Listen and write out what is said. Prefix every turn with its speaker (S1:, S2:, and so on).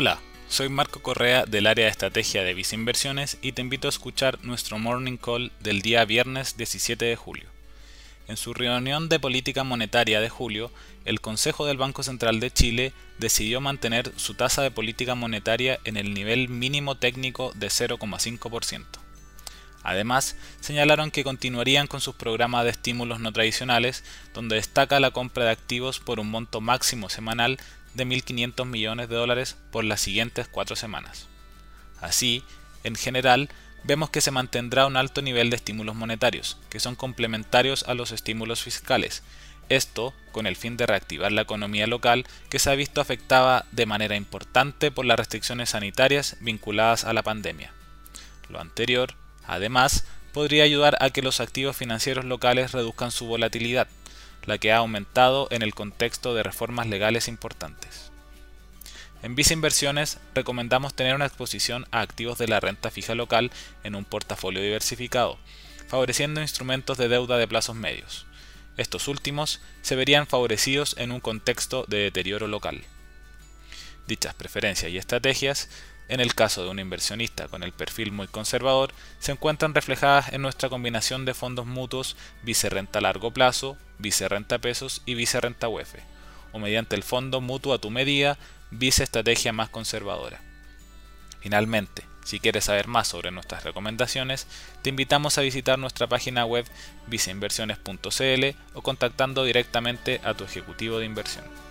S1: Hola, soy Marco Correa del área de estrategia de Visa Inversiones y te invito a escuchar nuestro morning call del día viernes 17 de julio. En su reunión de política monetaria de julio, el Consejo del Banco Central de Chile decidió mantener su tasa de política monetaria en el nivel mínimo técnico de 0,5%. Además, señalaron que continuarían con sus programas de estímulos no tradicionales, donde destaca la compra de activos por un monto máximo semanal de 1.500 millones de dólares por las siguientes cuatro semanas. Así, en general, vemos que se mantendrá un alto nivel de estímulos monetarios, que son complementarios a los estímulos fiscales, esto con el fin de reactivar la economía local que se ha visto afectada de manera importante por las restricciones sanitarias vinculadas a la pandemia. Lo anterior Además, podría ayudar a que los activos financieros locales reduzcan su volatilidad, la que ha aumentado en el contexto de reformas legales importantes. En Visa Inversiones recomendamos tener una exposición a activos de la renta fija local en un portafolio diversificado, favoreciendo instrumentos de deuda de plazos medios. Estos últimos se verían favorecidos en un contexto de deterioro local. Dichas preferencias y estrategias en el caso de un inversionista con el perfil muy conservador, se encuentran reflejadas en nuestra combinación de fondos mutuos vice-renta largo plazo, vice-renta pesos y vice-renta UEF, o mediante el fondo mutuo a tu medida, vice-estrategia más conservadora. Finalmente, si quieres saber más sobre nuestras recomendaciones, te invitamos a visitar nuestra página web viceinversiones.cl o contactando directamente a tu ejecutivo de inversión.